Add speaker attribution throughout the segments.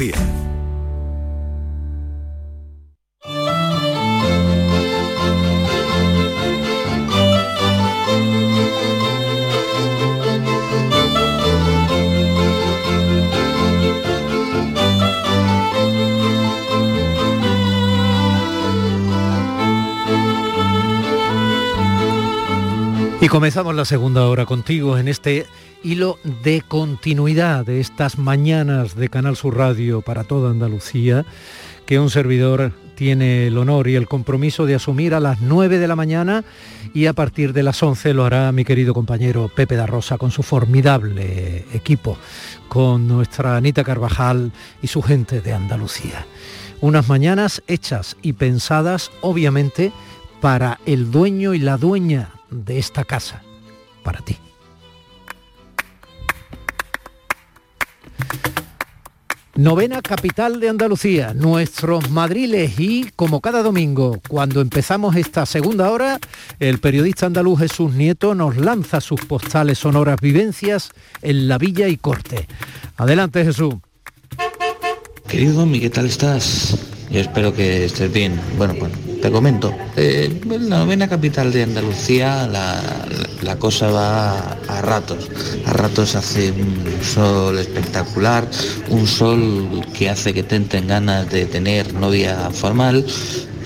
Speaker 1: Andalucía.
Speaker 2: Y comenzamos la segunda hora contigo en este hilo de continuidad de estas mañanas de Canal Sur Radio para toda Andalucía, que un servidor tiene el honor y el compromiso de asumir a las 9 de la mañana y a partir de las 11 lo hará mi querido compañero Pepe da Rosa con su formidable equipo, con nuestra Anita Carvajal y su gente de Andalucía. Unas mañanas hechas y pensadas obviamente para el dueño y la dueña de esta casa, para ti. Novena capital de Andalucía, nuestros madriles y como cada domingo, cuando empezamos esta segunda hora, el periodista andaluz Jesús Nieto nos lanza sus postales sonoras vivencias en la villa y corte. Adelante Jesús.
Speaker 3: Querido Domi, ¿qué tal estás? Yo espero que estés bien. Bueno, bueno, te comento. Eh, en la novena capital de Andalucía la, la cosa va a ratos. A ratos hace un sol espectacular, un sol que hace que tenten ganas de tener novia formal,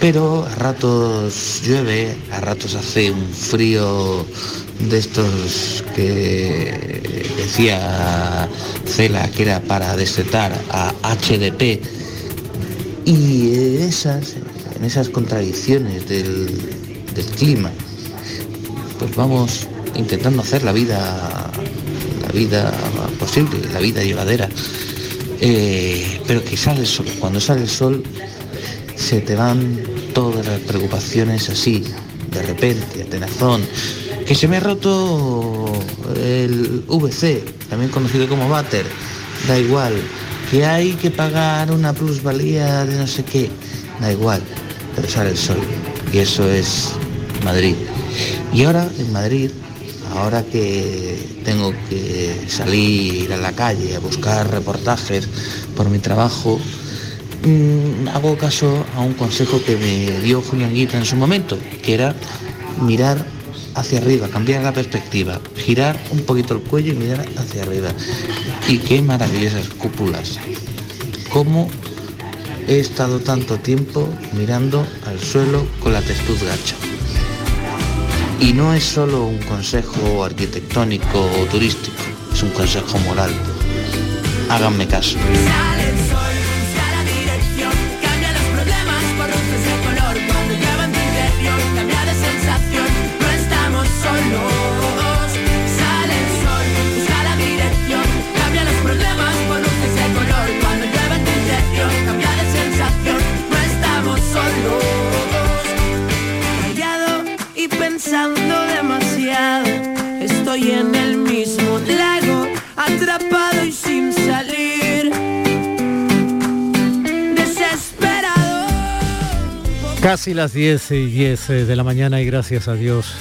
Speaker 3: pero a ratos llueve, a ratos hace un frío de estos que decía Cela que era para destetar a HDP y en esas, en esas contradicciones del, del clima, pues vamos intentando hacer la vida, la vida posible, la vida llevadera. Eh, pero que sale el sol. Cuando sale el sol se te van todas las preocupaciones así, de repente, tenazón. Que se me ha roto el VC, también conocido como váter, da igual. Que hay que pagar una plusvalía de no sé qué, da igual, pero el sol. Y eso es Madrid. Y ahora en Madrid, ahora que tengo que salir a la calle a buscar reportajes por mi trabajo, mm, hago caso a un consejo que me dio Julián Guita en su momento, que era mirar hacia arriba, cambiar la perspectiva, girar un poquito el cuello y mirar hacia arriba. Y qué maravillosas cúpulas. Cómo he estado tanto tiempo mirando al suelo con la testuz gacha. Y no es solo un consejo arquitectónico o turístico, es un consejo moral. Háganme caso.
Speaker 2: Casi las 10 y 10 de la mañana y gracias a Dios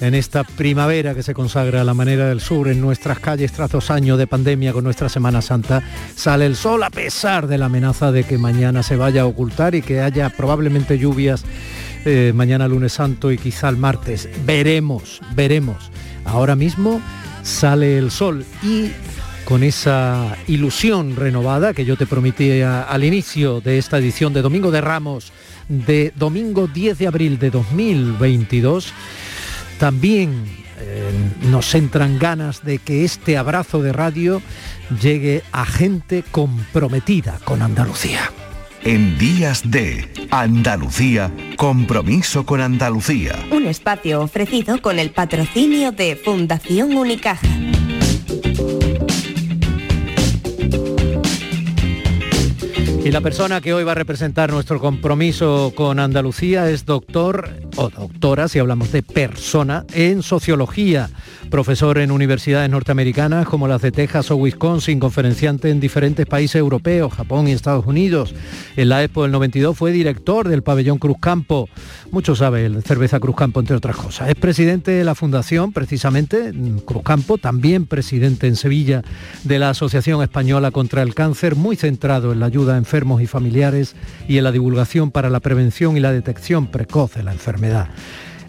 Speaker 2: en esta primavera que se consagra a la manera del sur en nuestras calles tras dos años de pandemia con nuestra Semana Santa, sale el sol a pesar de la amenaza de que mañana se vaya a ocultar y que haya probablemente lluvias eh, mañana lunes santo y quizá el martes. Veremos, veremos. Ahora mismo sale el sol y con esa ilusión renovada que yo te prometí al inicio de esta edición de Domingo de Ramos de domingo 10 de abril de 2022, también eh, nos entran ganas de que este abrazo de radio llegue a gente comprometida con Andalucía.
Speaker 1: En días de Andalucía, compromiso con Andalucía.
Speaker 4: Un espacio ofrecido con el patrocinio de Fundación Unicaja.
Speaker 2: Y la persona que hoy va a representar nuestro compromiso con Andalucía es doctor o doctora, si hablamos de persona, en sociología, profesor en universidades norteamericanas como las de Texas o Wisconsin, conferenciante en diferentes países europeos, Japón y Estados Unidos. En la Expo del 92 fue director del pabellón Cruz Campo. Mucho sabe cerveza Cruz Campo, entre otras cosas. Es presidente de la fundación, precisamente, Cruz Campo, también presidente en Sevilla de la Asociación Española contra el Cáncer, muy centrado en la ayuda a enfermos y familiares y en la divulgación para la prevención y la detección precoz de la enfermedad.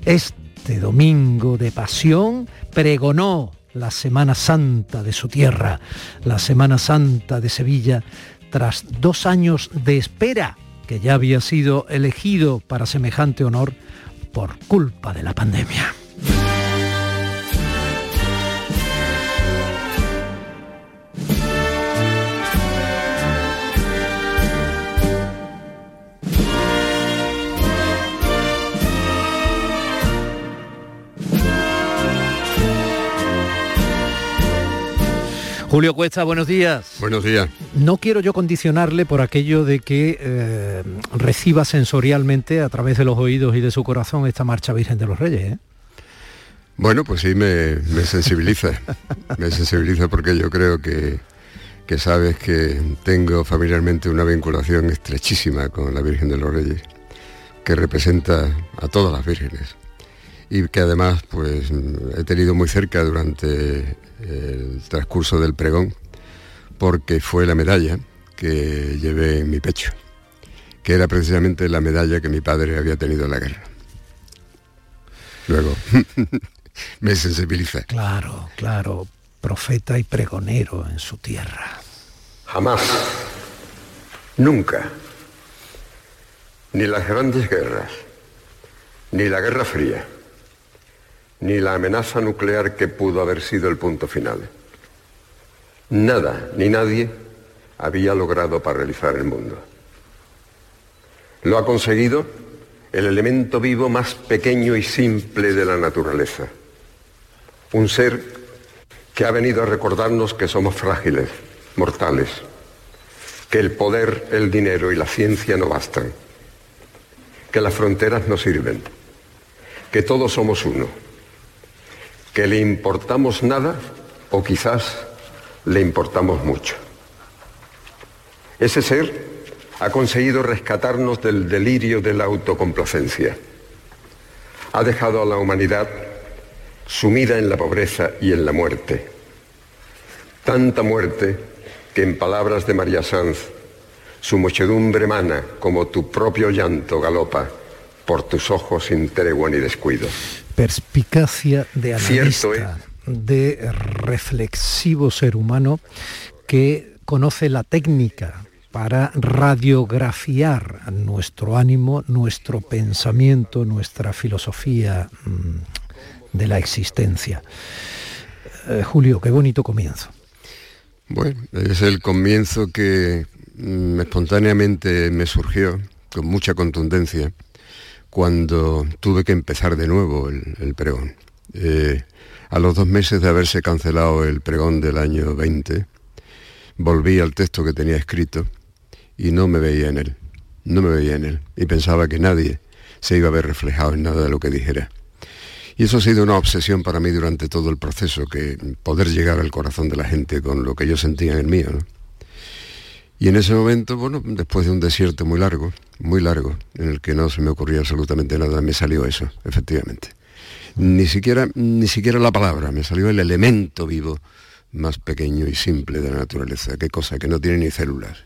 Speaker 2: Este domingo de pasión pregonó la Semana Santa de su tierra, la Semana Santa de Sevilla, tras dos años de espera que ya había sido elegido para semejante honor por culpa de la pandemia. Julio Cuesta, buenos días.
Speaker 5: Buenos días.
Speaker 2: No quiero yo condicionarle por aquello de que eh, reciba sensorialmente a través de los oídos y de su corazón esta marcha Virgen de los Reyes. ¿eh?
Speaker 5: Bueno, pues sí, me, me sensibiliza. me sensibiliza porque yo creo que, que sabes que tengo familiarmente una vinculación estrechísima con la Virgen de los Reyes, que representa a todas las vírgenes y que además pues he tenido muy cerca durante el transcurso del pregón, porque fue la medalla que llevé en mi pecho, que era precisamente la medalla que mi padre había tenido en la guerra. Luego, me sensibiliza.
Speaker 2: Claro, claro, profeta y pregonero en su tierra.
Speaker 5: Jamás, nunca, ni las grandes guerras, ni la Guerra Fría, ni la amenaza nuclear que pudo haber sido el punto final. Nada ni nadie había logrado paralizar el mundo. Lo ha conseguido el elemento vivo más pequeño y simple de la naturaleza. Un ser que ha venido a recordarnos que somos frágiles, mortales, que el poder, el dinero y la ciencia no bastan, que las fronteras no sirven, que todos somos uno que le importamos nada o quizás le importamos mucho. Ese ser ha conseguido rescatarnos del delirio de la autocomplacencia. Ha dejado a la humanidad sumida en la pobreza y en la muerte. Tanta muerte que en palabras de María Sanz, su muchedumbre mana como tu propio llanto galopa por tus ojos sin tregua ni descuido
Speaker 2: perspicacia de analista, de reflexivo ser humano que conoce la técnica para radiografiar nuestro ánimo, nuestro pensamiento, nuestra filosofía mm, de la existencia. Eh, Julio, qué bonito comienzo.
Speaker 5: Bueno, es el comienzo que mm, espontáneamente me surgió con mucha contundencia cuando tuve que empezar de nuevo el, pregón. Eh, a los dos meses de haberse cancelado el pregón del año 20, volví al texto que tenía escrito y no me veía en él, no me veía en él y pensaba que nadie se iba a ver reflejado en nada de lo que dijera. Y eso ha sido una obsesión para mí durante todo el proceso, que poder llegar al corazón de la gente con lo que yo sentía en el mío. Y en ese momento, bueno, después de un desierto muy largo, muy largo, en el que no se me ocurría absolutamente nada, me salió eso, efectivamente. Ni siquiera, ni siquiera la palabra, me salió el elemento vivo más pequeño y simple de la naturaleza, qué cosa, que no tiene ni células.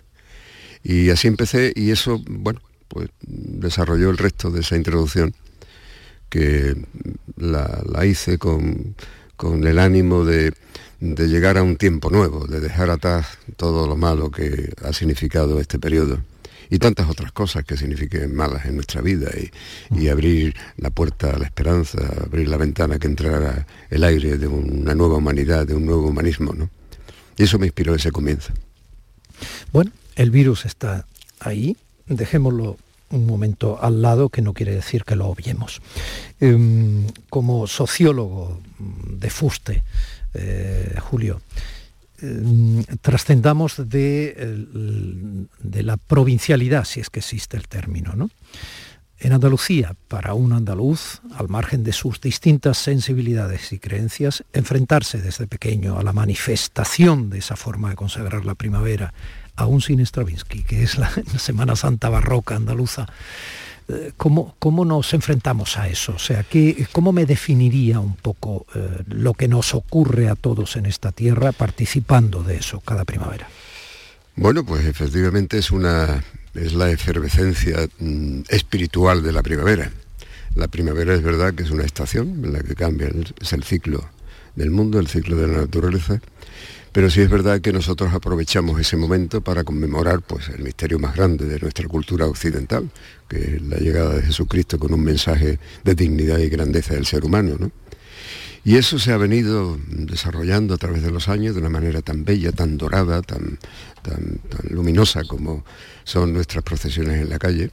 Speaker 5: Y así empecé y eso, bueno, pues desarrolló el resto de esa introducción, que la, la hice con, con el ánimo de de llegar a un tiempo nuevo, de dejar atrás todo lo malo que ha significado este periodo y tantas otras cosas que signifiquen malas en nuestra vida y, abrir la puerta a la esperanza, abrir la ventana que entrara el aire de una nueva humanidad, de un nuevo humanismo. ¿no? Y eso me inspiró ese comienzo.
Speaker 2: Bueno, el virus está ahí, dejémoslo un momento al lado, que no quiere decir que lo obviemos. Em, como sociólogo de fuste, eh, Julio, eh, trascendamos de, de, la provincialidad, si es que existe el término. ¿no? En Andalucía, para un andaluz, al margen de sus distintas sensibilidades y creencias, enfrentarse desde pequeño a la manifestación de esa forma de consagrar la primavera, aún sin Stravinsky, que es la Semana Santa barroca andaluza, ¿Cómo, ¿Cómo, nos enfrentamos a eso? O sea, ¿qué, ¿cómo me definiría un poco eh, lo que nos ocurre a todos en esta tierra participando de eso cada primavera?
Speaker 5: Bueno, pues efectivamente es una es la efervescencia mm, espiritual de la primavera. La primavera es verdad que es una estación en la que cambia, es el ciclo del mundo, el ciclo de la naturaleza, pero sí es verdad que nosotros aprovechamos ese momento para conmemorar pues, el misterio más grande de nuestra cultura occidental, que es la llegada de Jesucristo con un mensaje de dignidad y grandeza del ser humano. Y eso se ha venido desarrollando a través de los años de una manera tan bella, tan dorada, tan, tan, luminosa como son nuestras procesiones en la calle,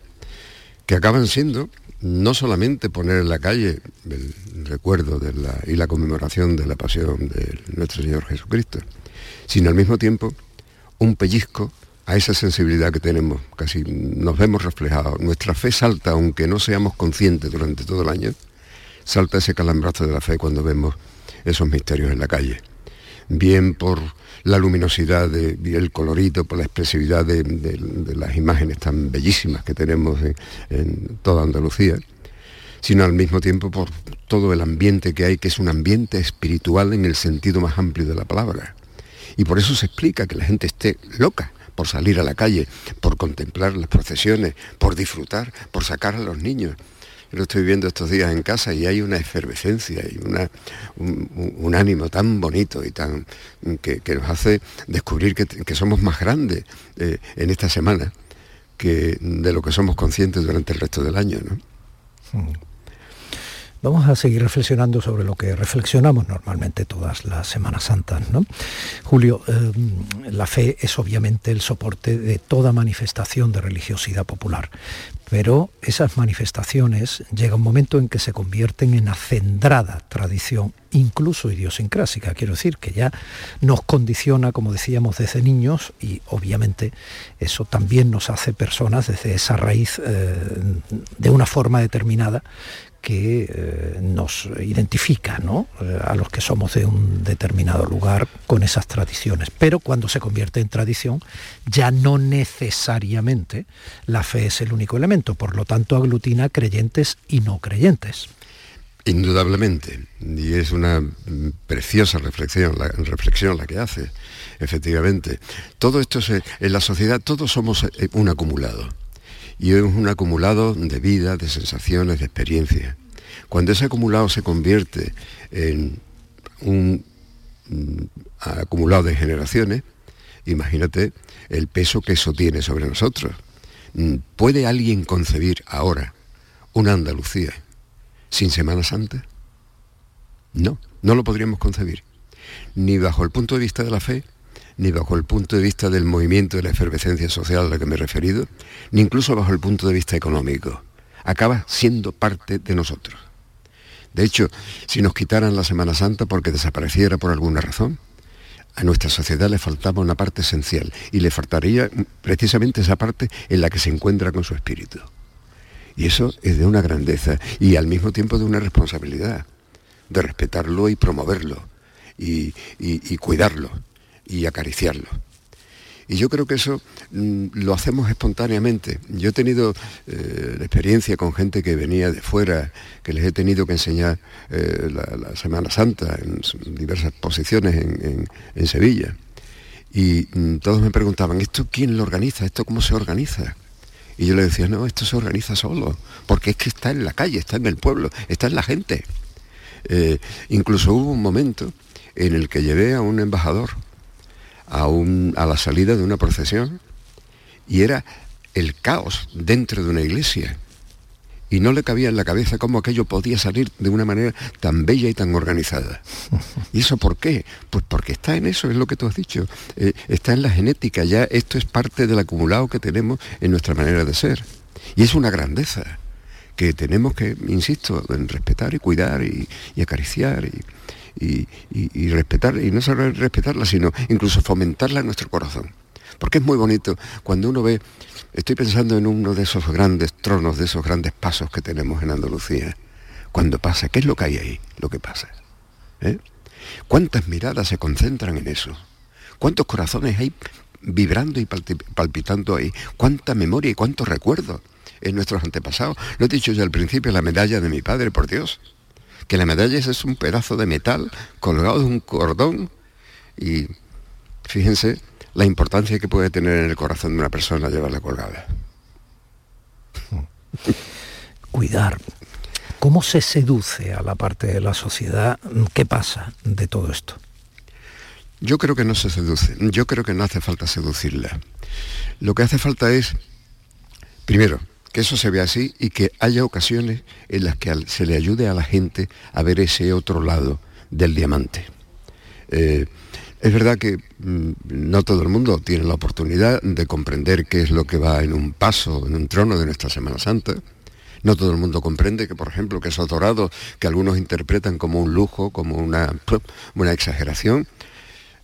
Speaker 5: que acaban siendo no solamente poner en la calle el recuerdo de la, y la conmemoración de la pasión de nuestro Señor Jesucristo, sino al mismo tiempo un pellizco a esa sensibilidad que tenemos, casi nos vemos reflejados. Nuestra fe salta, aunque no seamos conscientes durante todo el año, salta ese calambrazo de la fe cuando vemos esos misterios en la calle. Bien por la luminosidad y el colorito, por la expresividad de, las imágenes tan bellísimas que tenemos en toda Andalucía, sino al mismo tiempo por todo el ambiente que hay, que es un ambiente espiritual en el sentido más amplio de la palabra. Y por eso se explica que la gente esté loca por salir a la calle, por contemplar las procesiones, por disfrutar, por sacar a los niños. Yo lo estoy viendo estos días en casa y hay una efervescencia y un, ánimo tan bonito y tan que, nos hace descubrir que, somos más grandes eh, en esta semana que de lo que somos conscientes durante el resto del año. ¿no?
Speaker 2: Hmm. Vamos a seguir reflexionando sobre lo que reflexionamos normalmente todas las Semanas Santas. ¿no? Julio, eh, la fe es obviamente el soporte de toda manifestación de religiosidad popular, pero esas manifestaciones llega un momento en que se convierten en acendrada tradición, incluso idiosincrásica. Quiero decir que ya nos condiciona, como decíamos, desde niños y obviamente eso también nos hace personas desde esa raíz eh, de una forma determinada que eh, nos identifica eh, a los que somos de un determinado lugar con esas tradiciones. Pero cuando se convierte en tradición, ya no necesariamente la fe es el único elemento, por lo tanto aglutina creyentes y no creyentes.
Speaker 5: Indudablemente, y es una preciosa reflexión la, reflexión la que hace, efectivamente. Todo esto es, en la sociedad, todos somos eh, un acumulado y es un acumulado de vida, de sensaciones, de experiencias. Cuando ese acumulado se convierte en un mm, acumulado de generaciones, imagínate el peso que eso tiene sobre nosotros. Mm, ¿Puede alguien concebir ahora una Andalucía sin Semana Santa? No, no lo podríamos concebir. Ni bajo el punto de vista de la fe, ni bajo el punto de vista del movimiento de la efervescencia social a la que me he referido, ni incluso bajo el punto de vista económico. Acaba siendo parte de nosotros. De hecho, si nos quitaran la Semana Santa porque desapareciera por alguna razón, a nuestra sociedad le faltaba una parte esencial y le faltaría precisamente esa parte en la que se encuentra con su espíritu. Y eso es de una grandeza y al mismo tiempo de una responsabilidad, de respetarlo y promoverlo y, y cuidarlo y acariciarlo. Y yo creo que eso mm, lo hacemos espontáneamente. Yo he tenido eh, experiencia con gente que venía de fuera, que les he tenido que enseñar eh, la, Semana Santa en diversas posiciones en, Sevilla. Y mm, todos me preguntaban, ¿esto quién lo organiza? ¿Esto cómo se organiza? Y yo les decía, no, esto se organiza solo, porque es que está en la calle, está en el pueblo, está en la gente. Eh, incluso hubo un momento en el que llevé a un embajador a, la salida de una procesión y era el caos dentro de una iglesia. Y no le cabía en la cabeza cómo aquello podía salir de una manera tan bella y tan organizada. ¿Y eso por qué? Pues porque está en eso, es lo que tú has dicho. Eh, está en la genética, ya esto es parte del acumulado que tenemos en nuestra manera de ser. Y es una grandeza que tenemos que, insisto, en respetar y cuidar y, acariciar y, y respetar, y no solo respetarla, sino incluso fomentarla en nuestro corazón. Porque es muy bonito cuando uno ve, estoy pensando en uno de esos grandes tronos, de esos grandes pasos que tenemos en Andalucía. Cuando pasa, ¿qué es lo que hay ahí? Lo que pasa. ¿Eh? ¿Cuántas miradas se concentran en eso? ¿Cuántos corazones hay vibrando y palpitando ahí? ¿Cuánta memoria y cuántos recuerdos en nuestros antepasados? Lo he dicho ya al principio, la medalla de mi padre, por Dios. Que la medalla es un pedazo de metal colgado de un cordón y fíjense la importancia que puede tener en el corazón de una persona llevarla colgada.
Speaker 2: Cuidar. ¿Cómo se seduce a la parte de la sociedad? ¿Qué pasa de todo esto?
Speaker 5: Yo creo que no se seduce, yo creo que no hace falta seducirla. Lo que hace falta es, primero, que eso se vea así y que haya ocasiones en las que se le ayude a la gente a ver ese otro lado del diamante. Eh, es verdad que mm, no todo el mundo tiene la oportunidad de comprender qué es lo que va en un paso, en un trono de nuestra Semana Santa. No todo el mundo comprende que, por ejemplo, que esos dorados que algunos interpretan como un lujo, como una, una exageración,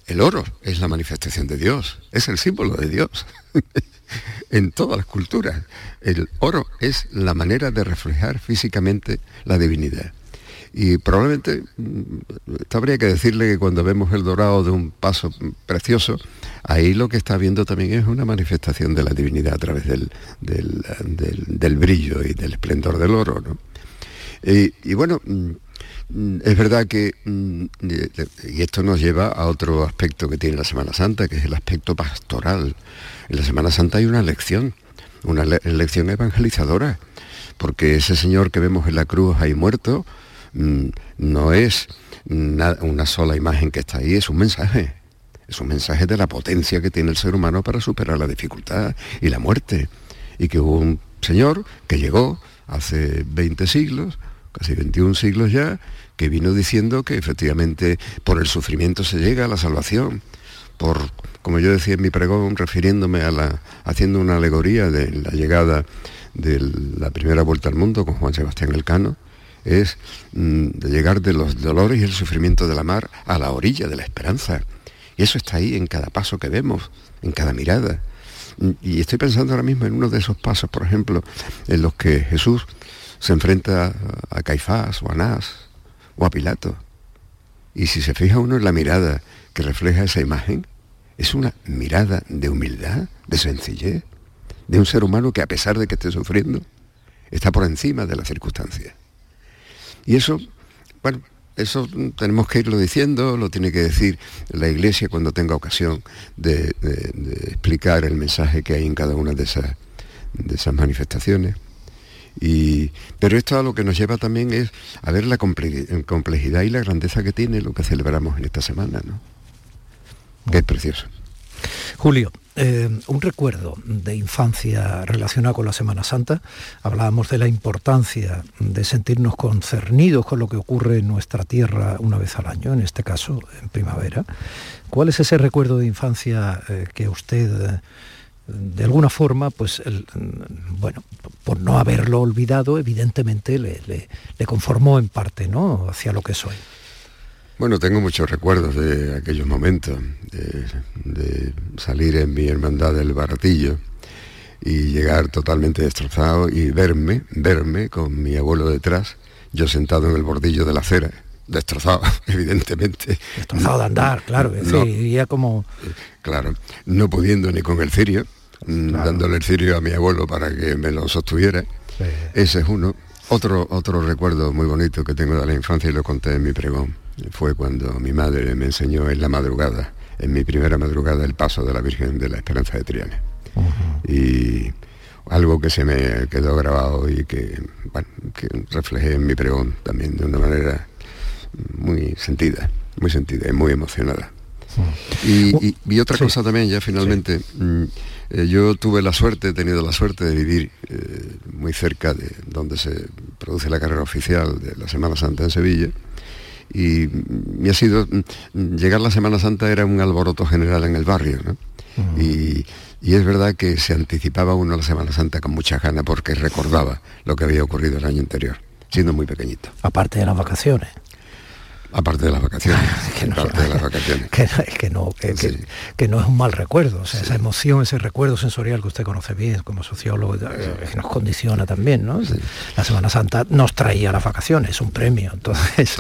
Speaker 5: el oro es la manifestación de Dios, es el símbolo de Dios. en todas las culturas, el oro es la manera de reflejar físicamente la divinidad. Y probablemente mm, habría que decirle que cuando vemos el dorado de un paso precioso, ahí lo que está viendo también es una manifestación de la divinidad a través del, del, brillo y del esplendor del oro. Y, bueno, mm, es verdad que, mm, y esto nos lleva a otro aspecto que tiene la Semana Santa, que es el aspecto pastoral. En la Semana Santa hay una lección, una lección evangelizadora, porque ese Señor que vemos en la cruz ahí muerto, Mm, no es una sola imagen que está ahí, es un mensaje. Es un mensaje de la potencia que tiene el ser humano para superar la dificultad y la muerte. Y que hubo un señor que llegó hace 20 siglos, casi 21 siglos ya, que vino diciendo que efectivamente por el sufrimiento se llega a la salvación. Por, como yo decía en mi pregón, refiriéndome a la, haciendo una alegoría de la llegada de la primera vuelta al mundo con Juan Sebastián Elcano, es mm, de llegar de los dolores y el sufrimiento de la mar a la orilla de la esperanza. Y eso está ahí en cada paso que vemos, en cada mirada. Mm, y estoy pensando ahora mismo en uno de esos pasos, por ejemplo, en los que Jesús se enfrenta a Caifás o a Anás o a Pilato. Y si se fija uno en la mirada que refleja esa imagen, es una mirada de humildad, de sencillez, de un ser humano que a pesar de que esté sufriendo, está por encima de las circunstancias. Y eso, bueno, eso tenemos que irlo diciendo, lo tiene que decir la Iglesia cuando tenga ocasión de, explicar el mensaje que hay en cada una de esas, de esas manifestaciones. Y, pero esto a lo que nos lleva también es a ver la complejidad y la grandeza que tiene lo que celebramos en esta semana, ¿no? Que es precioso.
Speaker 2: Julio, eh, un recuerdo de infancia relacionado con la Semana Santa. Hablábamos de la importancia de sentirnos concernidos con lo que ocurre en nuestra tierra una vez al año, en este caso en primavera. ¿Cuál es ese recuerdo de infancia eh, que usted, de alguna forma, pues, bueno, por no haberlo olvidado, evidentemente le, conformó en parte, ¿no?, hacia lo que soy.
Speaker 5: Bueno, tengo muchos recuerdos de aquellos momentos, de, salir en mi hermandad del baratillo y llegar totalmente destrozado y verme, verme con mi abuelo detrás, yo sentado en el bordillo de la acera, destrozado, evidentemente.
Speaker 2: Destrozado de andar, claro, no, como...
Speaker 5: Claro, no pudiendo ni con el cirio, mm, dándole el cirio a mi abuelo para que me lo sostuviera. Ese es uno. Otro, otro recuerdo muy bonito que tengo de la infancia y lo conté en mi pregón fue cuando mi madre me enseñó en la madrugada, en mi primera madrugada, el paso de la Virgen de la Esperanza de Triana. Y algo que se me quedó grabado y que, reflejé en mi pregón también de una manera muy sentida, muy sentida y muy emocionada. Y, otra cosa también, ya finalmente, mm, eh, yo tuve la suerte, he tenido la suerte de vivir eh, muy cerca de donde se produce la carrera oficial de la Semana Santa en Sevilla, y me ha sido, mm, llegar la Semana Santa era un alboroto general en el barrio, y, es verdad que se anticipaba uno a la Semana Santa con mucha gana porque recordaba lo que había ocurrido el año anterior, siendo muy pequeñito.
Speaker 2: Aparte de las vacaciones.
Speaker 5: Aparte de las vacaciones. aparte de las vacaciones.
Speaker 2: Que, no- que no, que, que- que no es un mal recuerdo. O sea, esa emoción, ese recuerdo sensorial que usted conoce bien como sociólogo, eh, que nos condiciona también, ¿no? La Semana Santa nos traía las vacaciones, es un premio. Entonces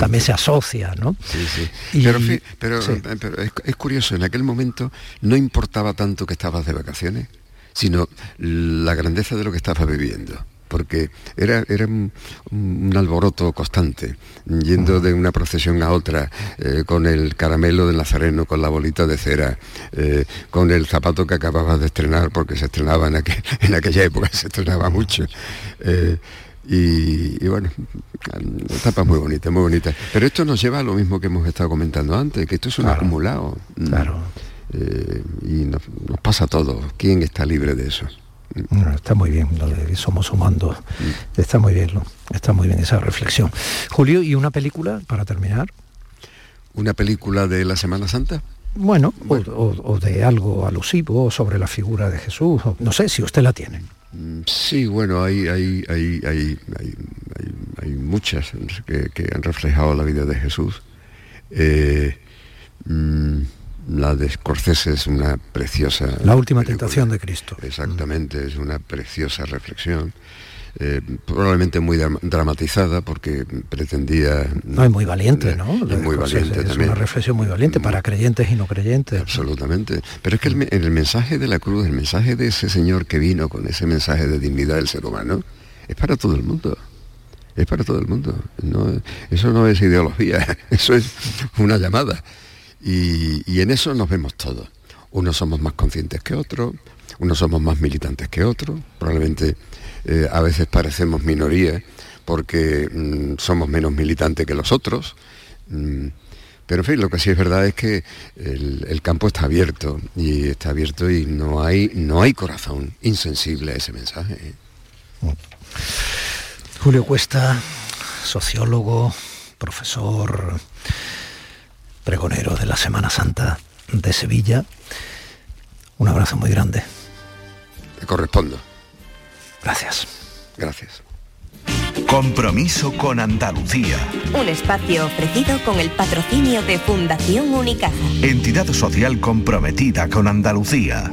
Speaker 2: también se asocia, ¿no?
Speaker 5: Sí, sí.
Speaker 2: Y-
Speaker 5: pero pero, eh, pero es, es curioso, en aquel momento no importaba tanto que estabas de vacaciones, sino la grandeza de lo que estabas viviendo. Porque era, era un, un alboroto constante, yendo de una procesión a otra, eh, con el caramelo del nazareno, con la bolita de cera, eh, con el zapato que acababas de estrenar, porque se estrenaba en, aquel- en aquella época, se estrenaba mucho. eh, y, y bueno, etapas muy bonitas, muy bonitas. Pero esto nos lleva a lo mismo que hemos estado comentando antes, que esto es un acumulado. Claro. y nos, nos pasa a todos. ¿Quién está libre de eso?
Speaker 2: Bueno, está muy bien lo de somos humanos. Está muy bien, está muy bien esa reflexión. Julio, ¿y una película para terminar?
Speaker 5: ¿Una película de la Semana Santa?
Speaker 2: Bueno, o- O, o de algo alusivo sobre la figura de Jesús. no sé si usted la tiene.
Speaker 5: Mm, Sí, bueno, hay, hay, hay, hay, hay, muchas que, que han reflejado la vida de Jesús. Eh, mm, la de Scorsese es una preciosa...
Speaker 2: La última tentación de Cristo.
Speaker 5: Exactamente, es una preciosa reflexión. eh, probablemente muy dram- dramatizada porque pretendía...
Speaker 2: No, es muy valiente, ¿no?
Speaker 5: Es muy valiente
Speaker 2: es
Speaker 5: también.
Speaker 2: una reflexión muy valiente para creyentes y no creyentes.
Speaker 5: Absolutamente. Pero es que el, el mensaje de la cruz, el mensaje de ese señor que vino con ese mensaje de dignidad del ser humano, es para todo el mundo. Es para todo el mundo. No- eso no es ideología, eso es una llamada. Y, en eso nos vemos todos. Unos somos más conscientes que otros, unos somos más militantes que otros, probablemente eh, a veces parecemos minoría porque mm, somos menos militantes que los otros. Mm, pero en fin, lo que sí es verdad es que el campo está abierto y está abierto y no hay, no hay corazón insensible a ese mensaje.
Speaker 2: Julio Cuesta, sociólogo, profesor, de la Semana Santa de Sevilla. Un abrazo muy grande.
Speaker 5: Te correspondo.
Speaker 2: Gracias.
Speaker 5: Gracias.
Speaker 1: Compromiso con Andalucía.
Speaker 4: Un espacio ofrecido con el patrocinio de Fundación Unicaja.
Speaker 1: Entidad social comprometida con Andalucía.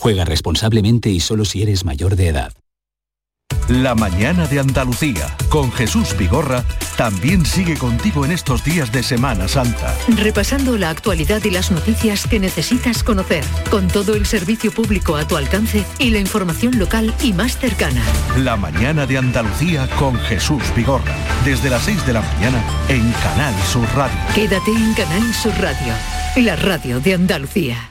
Speaker 6: Juega responsablemente y solo si eres mayor de edad.
Speaker 1: La mañana de Andalucía, con Jesús Vigorra, también sigue contigo en estos días de Semana Santa.
Speaker 7: Repasando la actualidad y las noticias que necesitas conocer, con todo el servicio público a tu alcance y la información local y más cercana.
Speaker 1: La mañana de Andalucía con Jesús Vigorra, desde las 6 de la mañana en Canal Sur Radio.
Speaker 7: Quédate en Canal Sur Radio, la radio de Andalucía.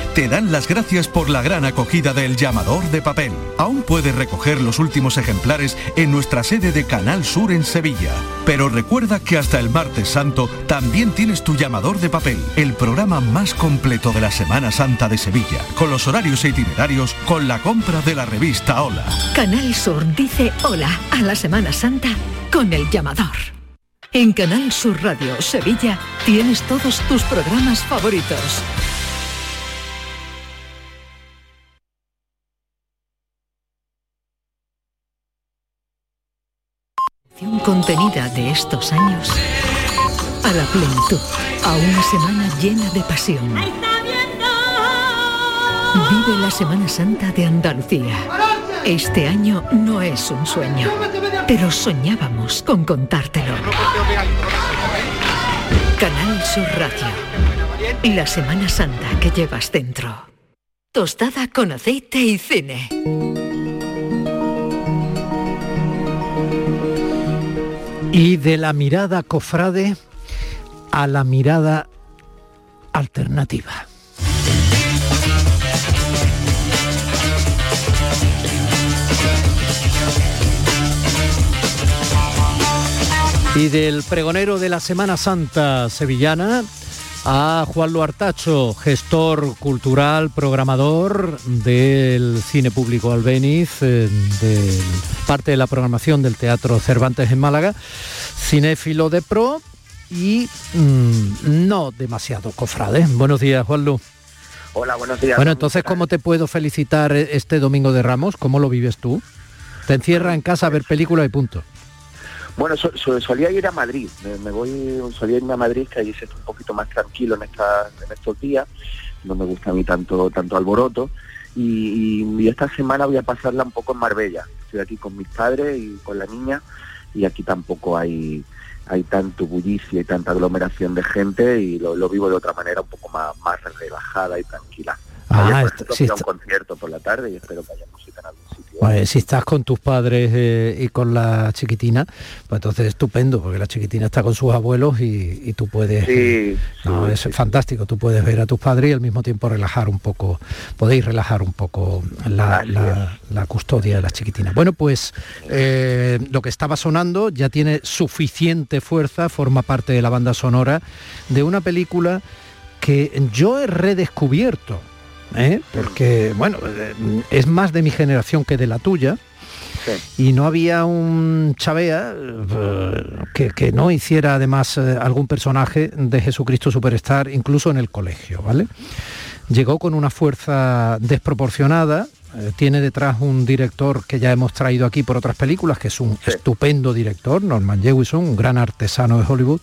Speaker 1: te dan las gracias por la gran acogida del llamador de papel. Aún puedes recoger los últimos ejemplares en nuestra sede de Canal Sur en Sevilla. Pero recuerda que hasta el martes santo también tienes tu llamador de papel, el programa más completo de la Semana Santa de Sevilla, con los horarios e itinerarios, con la compra de la revista Hola.
Speaker 7: Canal Sur dice hola a la Semana Santa con el llamador. En Canal Sur Radio Sevilla tienes todos tus programas favoritos. Contenida de estos años a la plenitud, a una semana llena de pasión. Vive la Semana Santa de Andalucía. Este año no es un sueño, pero soñábamos con contártelo. Canal Sur Radio. Y la Semana Santa que llevas dentro. Tostada con aceite y cine.
Speaker 2: Y de la mirada cofrade a la mirada alternativa. Y del pregonero de la Semana Santa sevillana a Juan Luartacho, gestor cultural, programador del Cine Público Albéniz, eh, de parte de la programación del Teatro Cervantes en Málaga, cinéfilo de pro y mm, no demasiado cofrade. Buenos días, Juanlu.
Speaker 8: Hola, buenos días.
Speaker 2: Bueno, entonces, ¿cómo te puedo felicitar este Domingo de Ramos? ¿Cómo lo vives tú? Te encierra en casa a ver películas y punto.
Speaker 8: Bueno, so- so- solía ir a Madrid, me, me voy, solía irme a Madrid, que allí se está un poquito más tranquilo en, esta, estos días, no me gusta a mí tanto, tanto alboroto, y esta semana voy a pasarla un poco en Marbella, estoy aquí con mis padres y con la niña, y aquí tampoco hay hay tanto bullicio y tanta aglomeración de gente y lo, lo vivo de otra manera un poco más, más relajada y tranquila.
Speaker 2: Ah,
Speaker 8: Ayer, por
Speaker 2: est-
Speaker 8: ejemplo,
Speaker 2: sí
Speaker 8: fui a un
Speaker 2: está-
Speaker 8: concierto por la tarde y espero que haya música en algún sitio.
Speaker 2: Pues si estás con tus padres eh, y con la chiquitina, pues entonces estupendo, porque la chiquitina está con sus abuelos y, y tú puedes...
Speaker 8: Sí,
Speaker 2: no, es fantástico, tú puedes ver a tus padres y al mismo tiempo relajar un poco, podéis relajar un poco la, la- la custodia de las chiquitinas. Bueno, pues eh, lo que estaba sonando ya tiene suficiente fuerza, forma parte de la banda sonora de una película que yo he redescubierto, ¿eh? porque, bueno, eh, es más de mi generación que de la tuya, y no había un Chavea eh, que, que no hiciera además algún personaje de Jesucristo Superstar, incluso en el colegio, ¿vale? Llegó con una fuerza desproporcionada, tiene detrás un director que ya hemos traído aquí por otras películas, que es un estupendo director, Norman Jewison, un gran artesano de Hollywood,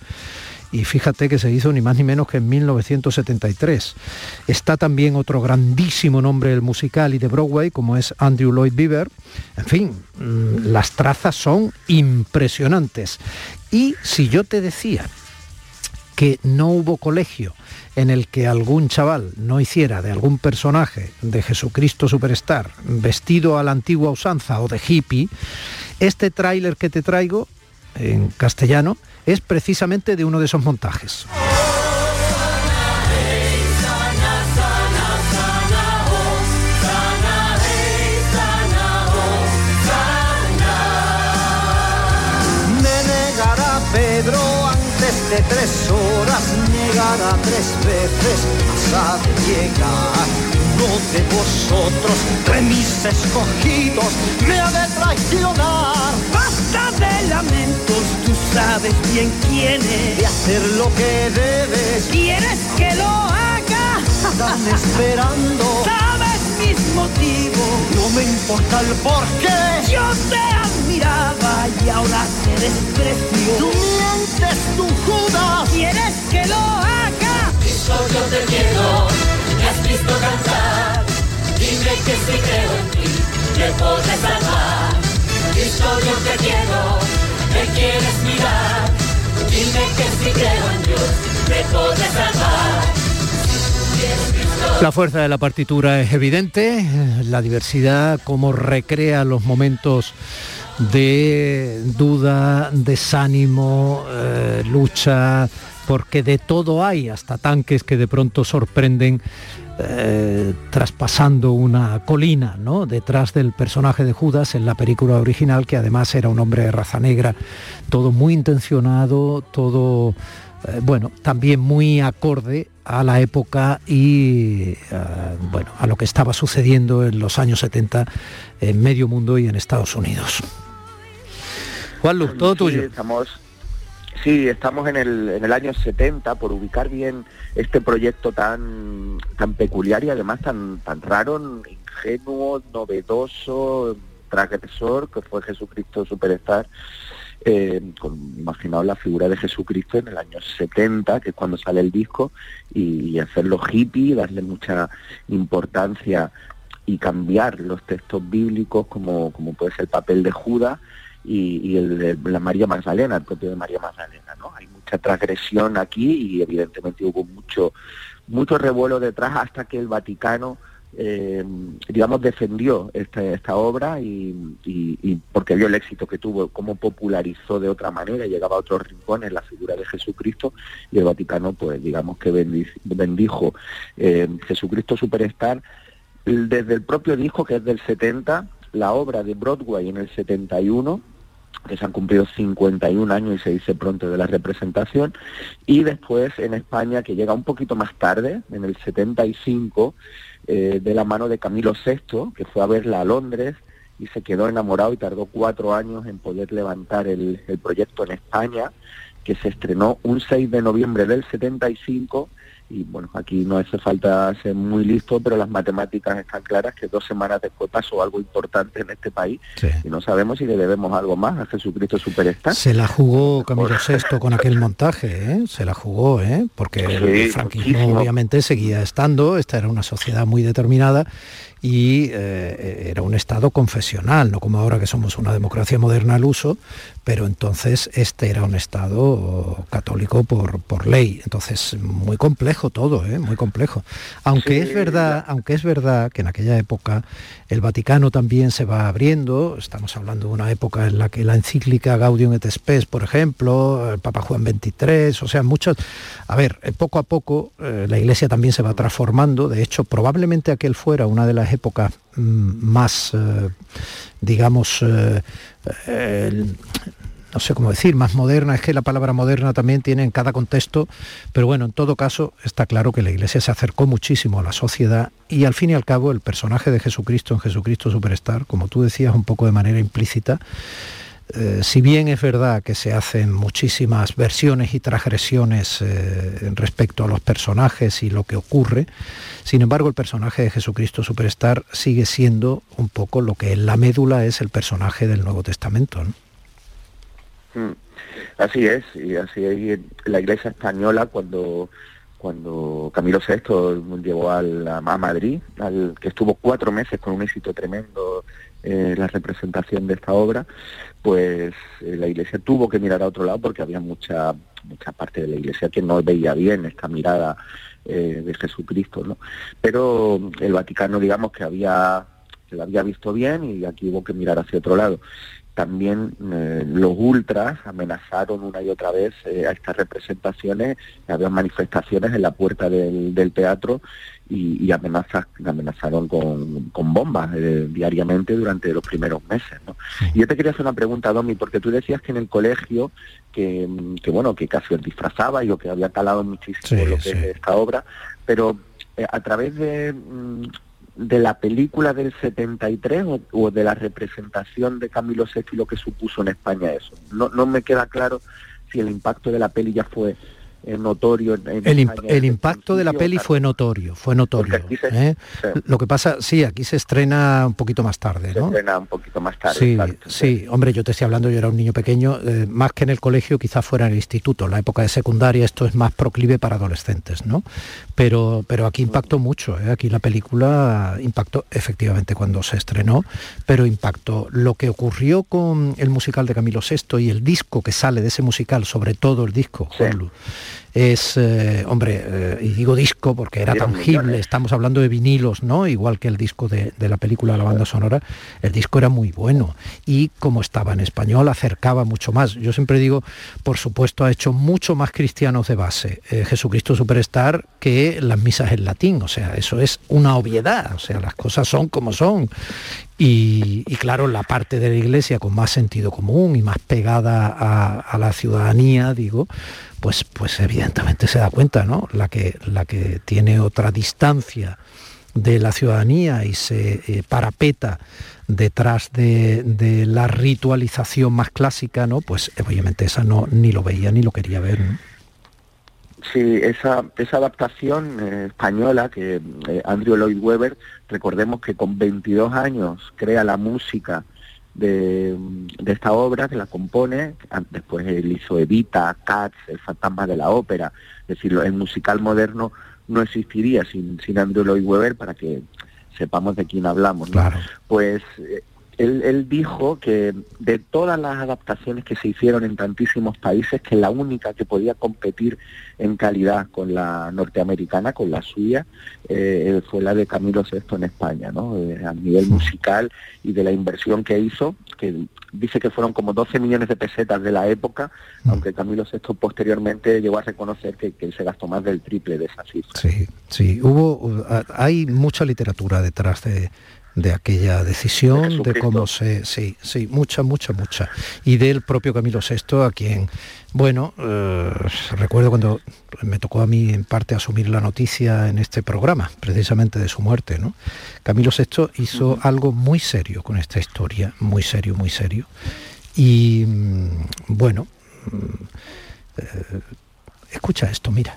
Speaker 2: y fíjate que se hizo ni más ni menos que en 1973. Está también otro grandísimo nombre del musical y de Broadway, como es Andrew Lloyd Webber. En fin, mm, las trazas son impresionantes. Y si yo te decía que no hubo colegio en el que algún chaval no hiciera de algún personaje de Jesucristo Superstar vestido a la antigua usanza o de hippie, este tráiler que te traigo en castellano es precisamente de uno de esos montajes.
Speaker 9: Pedro antes de tres horas, negará tres veces llegar. Uno de vosotros, de mis escogidos, me ha de traicionar. Basta de lamentos, tú sabes bien quién es. De hacer lo que debes, ¿quieres que lo haga? Están esperando. mis motivos. No me importa el porqué. Yo te admiraba y ahora te desprecio. Tú mientes, tú Judas. ¿Quieres que lo haga?
Speaker 10: Cristo, yo te quiero, me has visto cantar. Dime que si creo en ti, me podré salvar. Cristo, yo te quiero, me quieres mirar. Dime que si creo en Dios, me podré salvar.
Speaker 2: La fuerza de la partitura es evidente, la diversidad, cómo recrea los momentos de duda, desánimo, eh, lucha, porque de todo hay, hasta tanques que de pronto sorprenden eh, traspasando una colina, ¿no? Detrás del personaje de Judas en la película original, que además era un hombre de raza negra, todo muy intencionado, todo eh, bueno, también muy acorde a la época y eh, bueno, a lo que estaba sucediendo en los años 70 en medio mundo y en Estados Unidos. Juan Luz, todo
Speaker 8: Sí,
Speaker 2: tuyo.
Speaker 8: Estamos, sí, estamos en el, en el año 70 por ubicar bien este proyecto tan, tan peculiar y además tan, tan raro, ingenuo, novedoso, transgresor, que fue Jesucristo Superstar. eh, imaginaos la figura de Jesucristo en el año 70, que es cuando sale el disco, y, y hacerlo hippie, darle mucha importancia y cambiar los textos bíblicos como, como puede ser el papel de Judas y, y el de la María Magdalena, el propio de María Magdalena, ¿no? Hay mucha transgresión aquí y evidentemente hubo mucho, mucho revuelo detrás hasta que el Vaticano eh, digamos defendió esta, esta obra y, porque vio el éxito que tuvo, cómo popularizó de otra manera, llegaba a otros rincones la figura de Jesucristo y el Vaticano pues digamos que bendijo eh, Jesucristo Superstar desde el propio disco que es del 70, la obra de Broadway en el 71, que se han cumplido 51 años y se dice pronto de la representación, y después en España, que llega un poquito más tarde, en el 75, eh, de la mano de Camilo VI, que fue a verla a Londres y se quedó enamorado y tardó cuatro años en poder levantar el, el proyecto en España, que se estrenó un 6 de noviembre del 75 y bueno, aquí no hace falta ser muy listo, pero las matemáticas están claras que dos semanas después pasó algo importante en este país y no sabemos si le debemos algo más a Jesucristo Superstar.
Speaker 2: Se la jugó Camilo VI con aquel montaje, ¿eh? se la jugó, ¿eh? porque el
Speaker 8: Sí,
Speaker 2: franquismo
Speaker 8: muchísimo.
Speaker 2: obviamente seguía estando, esta era una sociedad muy determinada y eh, era un Estado confesional, no como ahora que somos una democracia moderna al uso, pero entonces este era un Estado católico por, por ley, entonces muy complejo todo, ¿eh? muy complejo. Aunque es verdad, aunque es verdad que en aquella época el Vaticano también se va abriendo, estamos hablando de una época en la que la encíclica Gaudium et Spes, por ejemplo, el Papa Juan XXIII, o sea, muchos, a ver, eh, poco a poco eh, la Iglesia también se va transformando, de hecho, probablemente aquel fuera una de las épocas mm, más, eh, digamos, eh, eh, no sé cómo decir, más moderna, es que la palabra moderna también tiene en cada contexto, pero bueno, en todo caso está claro que la Iglesia se acercó muchísimo a la sociedad y al fin y al cabo el personaje de Jesucristo en Jesucristo Superstar, como tú decías un poco de manera implícita, eh, si bien es verdad que se hacen muchísimas versiones y transgresiones eh, respecto a los personajes y lo que ocurre, sin embargo el personaje de Jesucristo Superstar sigue siendo un poco lo que en la médula es el personaje del Nuevo Testamento. ¿no?
Speaker 8: Mm, Así es, y así es la Iglesia española cuando cuando Camilo VI llegó al- a, Madrid, al, que estuvo cuatro meses con un éxito tremendo eh, la representación de esta obra, pues eh, la Iglesia tuvo que mirar a otro lado porque había mucha mucha parte de la Iglesia que no veía bien esta mirada eh, de Jesucristo, ¿no? Pero el Vaticano, digamos que había que lo había visto bien y aquí hubo que mirar hacia otro lado también eh, los ultras amenazaron una y otra vez eh, a estas representaciones, había manifestaciones en la puerta del, del teatro y, y amenazas, amenazaron con, con bombas eh, diariamente durante los primeros meses. ¿no? Y yo te quería hacer una pregunta, Domi, porque tú decías que en el colegio, que, que bueno, que casi os disfrazaba y que había calado muchísimo
Speaker 2: Sí,
Speaker 8: lo que
Speaker 2: sí.
Speaker 8: es esta obra, pero a través de, mm, de la película del 73 o, o de la representación de Camilo VI y lo que supuso en España eso. No, no me queda claro si el impacto de la peli ya fue notorio en, en
Speaker 2: El,
Speaker 8: España
Speaker 2: impacto de la peli
Speaker 8: claro.
Speaker 2: fue notorio, fue notorio.
Speaker 8: Se-
Speaker 2: ¿eh?
Speaker 8: sí.
Speaker 2: Lo que pasa, sí, aquí se estrena un poquito más tarde,
Speaker 8: Se
Speaker 2: ¿no?
Speaker 8: estrena un poquito más tarde.
Speaker 2: Sí, sí, hombre, yo te estoy hablando, yo era un niño pequeño, eh, más que en el colegio, quizás fuera en el instituto, en la época de secundaria esto es más proclive para adolescentes, ¿no? Pero, pero aquí impactó mucho, ¿eh? aquí la película impactó efectivamente cuando se estrenó, pero impactó lo que ocurrió con el musical de Camilo VI y el disco que sale de ese musical, sobre todo el disco, Honolulu, es, eh, hombre, eh, y digo disco porque era tangible,
Speaker 8: millones.
Speaker 2: estamos hablando de vinilos, ¿no? Igual que el disco de, de la película La banda sonora, el disco era muy bueno y como estaba en español acercaba mucho más. Yo siempre digo, por supuesto, ha hecho mucho más cristianos de base eh, Jesucristo Superstar que las misas en latín, o sea, eso es una obviedad, o sea, las cosas son como son. Y, y claro, la parte de la iglesia con más sentido común y más pegada a, a la ciudadanía, digo, pues, pues evidentemente se da cuenta, ¿no? La que, la que tiene otra distancia de la ciudadanía y se eh, parapeta detrás de, de la ritualización más clásica, ¿no? Pues obviamente esa no ni lo veía ni lo quería ver.
Speaker 8: Sí, esa, esa adaptación eh, española que eh, Andrew Lloyd Webber, recordemos que con 22 años crea la música de, de esta obra, que la compone, an- después él hizo Evita, Cats, El fantasma de la ópera, es decir, el musical moderno no existiría sin, sin Andrew Lloyd Webber para que sepamos de quién hablamos. ¿no? Pues eh, él, él dijo que de todas las adaptaciones que se hicieron en tantísimos países, que la única que podía competir en calidad con la norteamericana, con la suya, eh, fue la de Camilo VI en España, ¿no? Eh, a nivel musical y de la inversión que hizo, que dice que fueron como 12 millones de pesetas de la época, aunque Camilo VI posteriormente llegó a reconocer que, que se gastó más del triple de esa cifra.
Speaker 2: Sí, sí, hubo, uh, hay mucha literatura detrás de, de aquella decisión, de, cómo se, sí, sí, mucha, mucha, mucha. Y del propio Camilo VI, a quien, bueno, eh, recuerdo cuando me tocó a mí en parte asumir la noticia en este programa, precisamente de su muerte, ¿no? Camilo VI hizo algo muy serio con esta historia, muy serio, muy serio. Y mm, bueno, mm, eh, escucha esto, mira.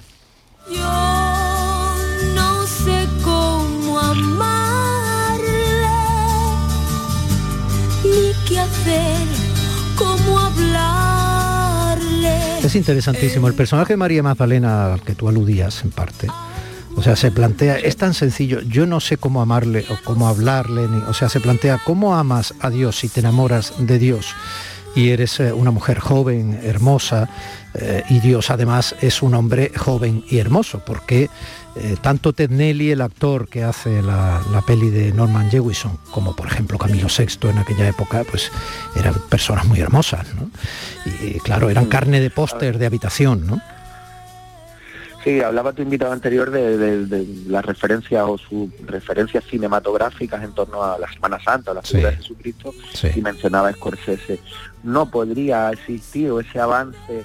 Speaker 10: Yo no sé cómo amarle,
Speaker 2: Es interesantísimo. El personaje de María Magdalena al que tú aludías en parte. O sea, se plantea, es tan sencillo, yo no sé cómo amarle o cómo hablarle, ni- o sea, se plantea cómo amas a Dios si te enamoras de Dios y eres eh, una mujer joven, hermosa, eh, y Dios además es un hombre joven y hermoso, porque eh, tanto Ted Nelly, el actor que hace la, la peli de Norman Jewison, como por ejemplo Camilo VI en aquella época, pues eran personas muy hermosas, ¿no? Y claro, eran carne de póster de habitación, ¿no?
Speaker 8: Sí, hablaba tu invitado anterior de, de- de las referencias o sus referencias cinematográficas en torno a la Semana Santa o la figura de Jesucristo
Speaker 2: Sí.
Speaker 8: y mencionaba a Scorsese. No podría existir ese avance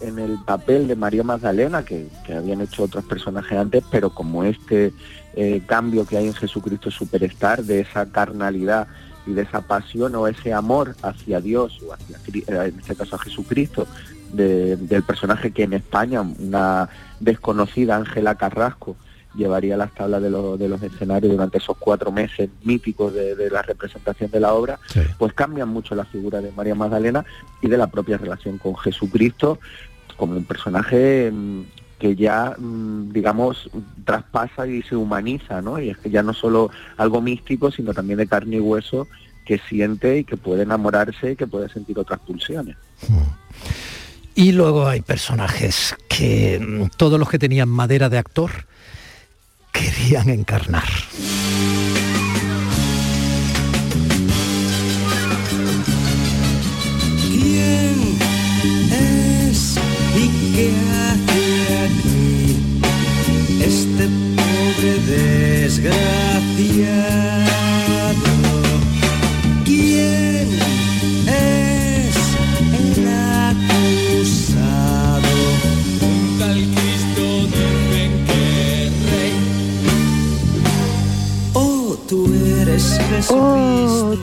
Speaker 8: en el papel de María Magdalena que, que habían hecho otros personajes antes, pero como este eh, cambio que hay en Jesucristo Superstar, de esa carnalidad y de esa pasión o ese amor hacia Dios o hacia, eh, en este caso a Jesucristo, de- del personaje que en España una desconocida Ángela Carrasco llevaría las tablas de, los- de los escenarios durante esos cuatro meses míticos de, de la representación de la obra, pues cambian mucho la figura de María Magdalena y de la propia relación con Jesucristo como un personaje mm, que ya, mm, digamos, traspasa y se humaniza, ¿no? Y es que ya no solo algo místico, sino también de carne y hueso que siente y que puede enamorarse y que puede sentir otras pulsiones.
Speaker 2: Y luego hay personajes que mm, todos los que tenían madera de actor querían encarnar.
Speaker 10: Desgraciado? ¿Quién es el acusado? Un tal Cristo dicen que es rey. Oh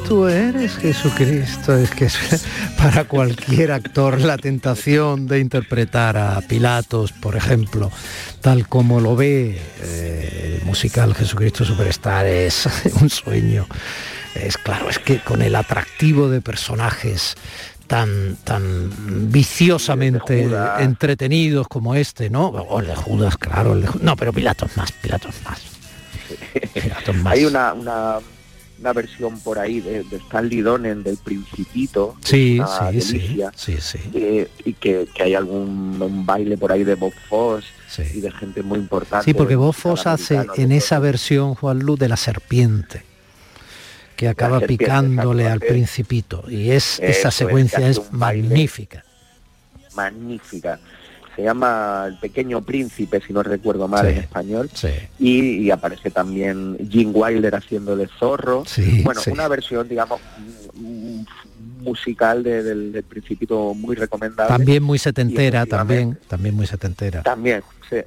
Speaker 2: tú eres Jesucristo. Es que es para cualquier actor la tentación de interpretar a Pilatos, por ejemplo, tal como lo ve eh, el musical Jesucristo Superstar, es un sueño. Es claro, es que con el atractivo de personajes tan, tan viciosamente entretenidos como este, ¿no? O el de Judas, claro. el de Ju- no, pero Pilatos más, Pilatos más. Pilatos más.
Speaker 8: Hay una, una, una versión por ahí de, de Stanley Donen del Principito.
Speaker 2: Sí, sí, sí, sí, sí.
Speaker 8: eh, y que, que hay algún un baile por ahí de Bob Foss y de gente muy importante.
Speaker 2: Sí, porque
Speaker 8: musical
Speaker 2: Foss hace en esa versión, Juan Luz, de la serpiente, que acaba
Speaker 8: serpiente,
Speaker 2: picándole al principito. Y es
Speaker 8: Eso
Speaker 2: esa
Speaker 8: es,
Speaker 2: secuencia es magnífica.
Speaker 8: magnífica. Se llama El Pequeño Príncipe, si no recuerdo mal
Speaker 2: Sí,
Speaker 8: en español.
Speaker 2: sí.
Speaker 8: Y, y aparece también Gene Wilder haciendo de zorro.
Speaker 2: Sí,
Speaker 8: bueno,
Speaker 2: sí.
Speaker 8: una versión, digamos, musical de- del, del Principito muy recomendable.
Speaker 2: También muy setentera, también, también muy setentera.
Speaker 8: También, sí,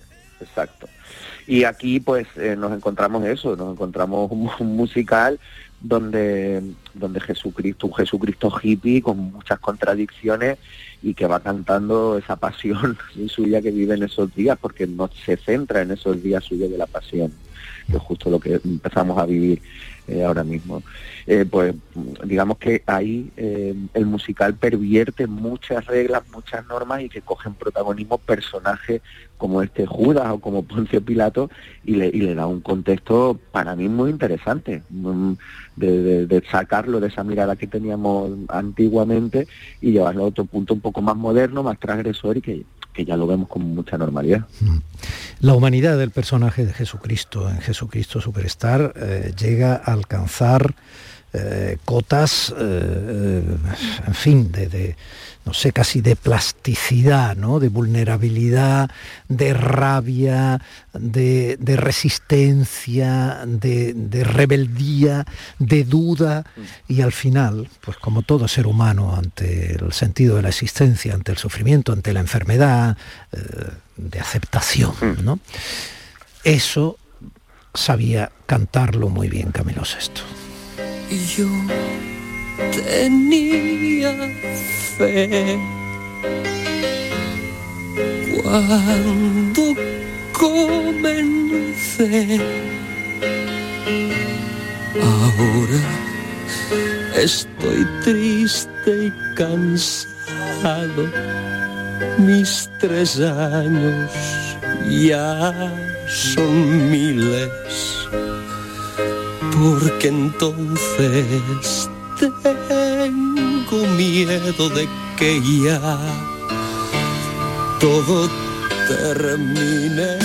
Speaker 8: exacto. Y aquí pues eh, nos encontramos eso, nos encontramos un, un musical donde donde Jesucristo, un Jesucristo hippie con muchas contradicciones y que va cantando esa pasión suya que vive en esos días, porque no se centra en esos días suyos de la pasión, que es justo lo que empezamos a vivir eh, ahora mismo. Eh, pues digamos que ahí eh, el musical pervierte muchas reglas, muchas normas y que cogen protagonismo personajes como este Judas o como Poncio Pilato y le, y le da un contexto para mí muy interesante mm, de, sacarlo de esa mirada que teníamos antiguamente y llevarlo a otro punto un poco más moderno, más transgresor y que, que ya lo vemos con mucha normalidad.
Speaker 2: La humanidad del personaje de Jesucristo en Jesucristo Superstar llega a alcanzar eh, cotas, eh, eh, en fin, de, no sé, casi de plasticidad, ¿no? De vulnerabilidad, de rabia, de, resistencia, de, rebeldía, de duda y al final, pues como todo ser humano ante el sentido de la existencia, ante el sufrimiento, ante la enfermedad, de aceptación, ¿no? Eso sabía cantarlo muy bien Camilo VI.
Speaker 10: Yo tenía fe cuando comencé. Ahora estoy triste y cansado. Mis tres años ya son miles porque entonces tengo miedo de que ya todo termine.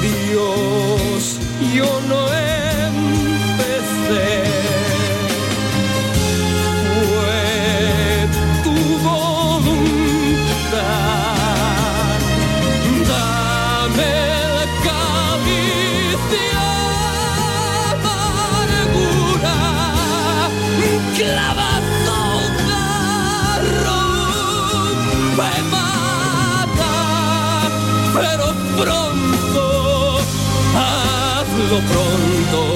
Speaker 10: Dios, yo no empecé. Hazlo pronto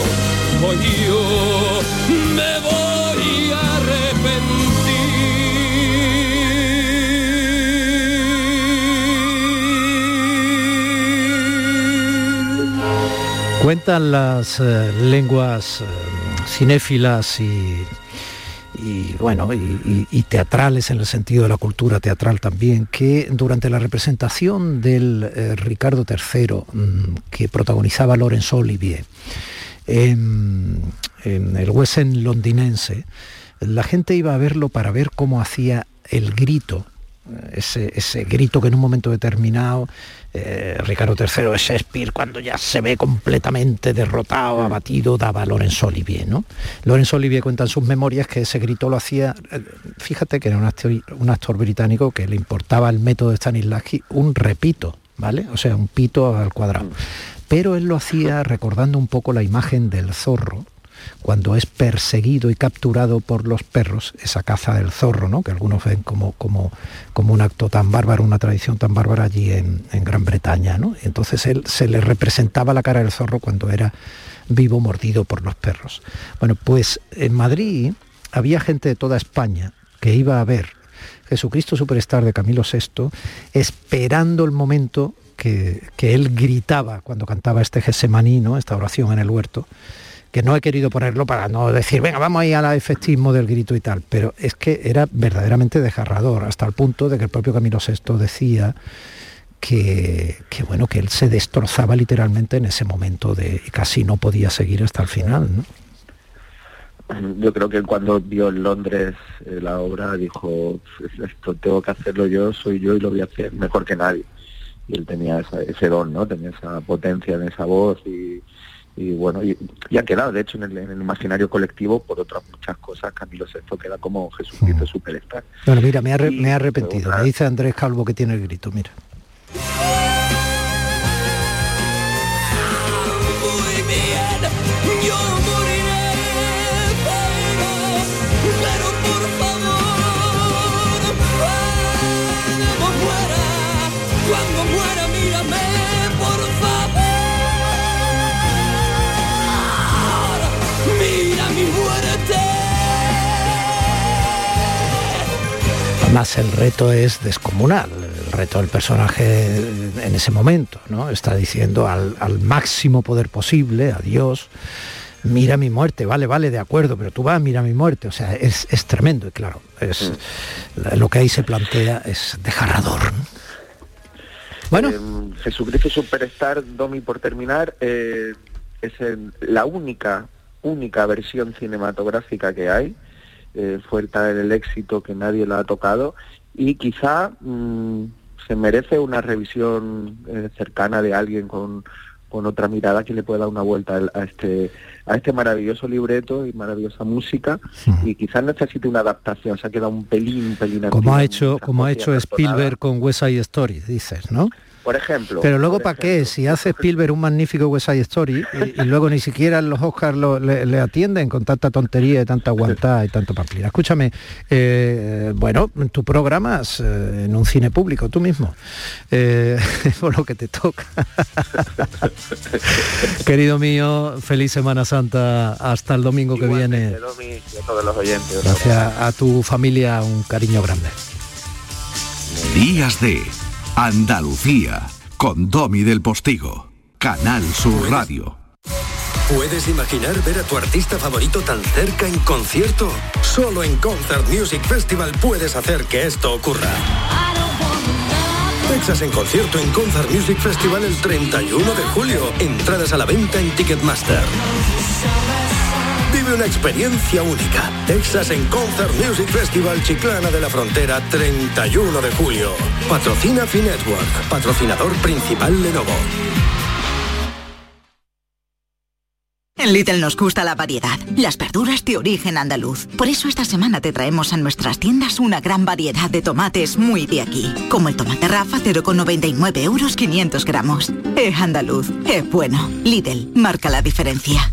Speaker 10: o yo me voy a
Speaker 2: Cuentan las eh, lenguas eh, cinéfilas y, bueno y, teatrales en el sentido de la cultura teatral también que durante la representación del eh, Ricardo III mm, que protagonizaba Laurence Olivier en, en el West End londinense la gente iba a verlo para ver cómo hacía el grito ese, ese grito que en un momento determinado eh, Ricardo III de Shakespeare cuando ya se ve completamente derrotado, abatido, daba a Laurence Olivier, ¿no? Laurence Olivier cuenta en sus memorias que ese grito lo hacía, eh, fíjate que era un actor, un actor británico que le importaba el método de Stanislavski, un repito, ¿vale? O sea, un pito al cuadrado. Pero él lo hacía recordando un poco la imagen del zorro, cuando es perseguido y capturado por los perros, esa caza del zorro, ¿no? que algunos ven como, como, como un acto tan bárbaro, una tradición tan bárbara allí en, en Gran Bretaña. ¿no? Entonces él se le representaba la cara del zorro cuando era vivo mordido por los perros. Bueno, pues en Madrid había gente de toda España que iba a ver Jesucristo Superstar de Camilo VI, esperando el momento que, que él gritaba cuando cantaba este Gesemaní, ¿no? esta oración en el huerto, que no he querido ponerlo para no decir, venga, vamos a ir al efectismo del grito y tal, pero es que era verdaderamente desgarrador, hasta el punto de que el propio Camilo VI decía que, que, bueno, que él se destrozaba literalmente en ese momento de y casi no podía seguir hasta el final. ¿no?
Speaker 8: yo creo que cuando vio en Londres eh, la obra dijo esto tengo que hacerlo yo soy yo y lo voy a hacer mejor que nadie y él tenía esa- ese don no tenía esa potencia en esa voz y, y bueno y, y ha quedado de hecho en el, en el imaginario colectivo por otras muchas cosas Camilo VI queda como Jesucristo superstar
Speaker 2: Bueno, mira, me ha, re- me ha arrepentido. Me dice Andrés Calvo que tiene el grito, mira. Además, el reto es descomunal. El reto del personaje en ese momento, ¿no? Está diciendo al, al máximo poder posible, a Dios, mira mi muerte, vale, vale, de acuerdo, pero tú vas, mira mi muerte. O sea, es, es tremendo y claro, es lo que ahí se plantea es desgarrador. ¿no?
Speaker 8: Bueno. Jesucristo Superstar, Domi, por terminar, eh, es el- la única, única versión cinematográfica que hay. Eh, fue tal el éxito que nadie la ha tocado y quizá mm, se merece una revisión eh, cercana de alguien con, con otra mirada que le pueda dar una vuelta a este a este maravilloso libreto y maravillosa música y quizás necesite una adaptación se ha quedado un pelín un pelín
Speaker 2: Como ha hecho, como ha hecho. Spielberg con West Side Story, dices, ¿no?
Speaker 8: Por ejemplo
Speaker 2: Pero luego, ¿para qué? Si hace Spielberg un magnífico West Side Story y, y luego ni siquiera los Oscars lo- le, le atienden con tanta tontería y tanta aguantada y tanto pamplina. Escúchame, eh, bueno, tú programas eh, en un cine público, tú mismo, eh, por lo que te toca. Querido mío, feliz Semana Santa hasta el domingo que viene.
Speaker 8: Igualmente, Domi, y a todos los oyentes
Speaker 2: Gracias a tu familia, un cariño grande.
Speaker 1: Días de Andalucía con Domi del Postigo. Canal Sur Radio.
Speaker 11: ¿Puedes imaginar ver a tu artista favorito tan cerca en concierto? Solo en Concert Music Festival puedes hacer que esto ocurra. Texas en concierto en Concert Music Festival el 31 de julio. Entradas a la venta en Ticketmaster. Vive una experiencia única. Texas en Concert Music Festival Chiclana de la Frontera 31 de julio. Patrocina Finetwork, patrocinador principal Lenovo.
Speaker 12: En Lidl nos gusta la variedad, las verduras de origen andaluz. Por eso esta semana te traemos a nuestras tiendas una gran variedad de tomates muy de aquí, como el tomate Rafa 0,99 euros 500 gramos. Es andaluz, es bueno. Lidl, marca la diferencia.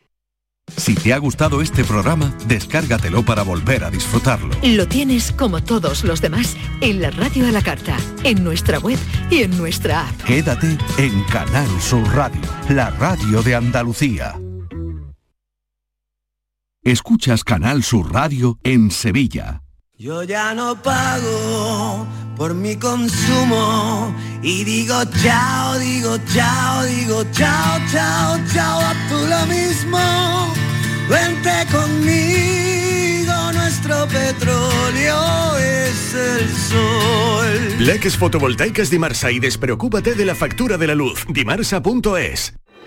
Speaker 1: Si te ha gustado este programa, descárgatelo para volver a disfrutarlo.
Speaker 7: Lo tienes como todos los demás en la radio a la carta, en nuestra web y en nuestra app.
Speaker 1: Quédate en Canal Sur Radio, la radio de Andalucía. Escuchas Canal Sur Radio en Sevilla.
Speaker 10: Yo ya no pago por mi consumo y digo chao, digo chao, digo chao, chao, chao, a tú lo mismo. Vente conmigo, nuestro petróleo es el sol.
Speaker 13: Leques fotovoltaicas Dimarsa y despreocúpate de la factura de la luz. Dimarsa.es.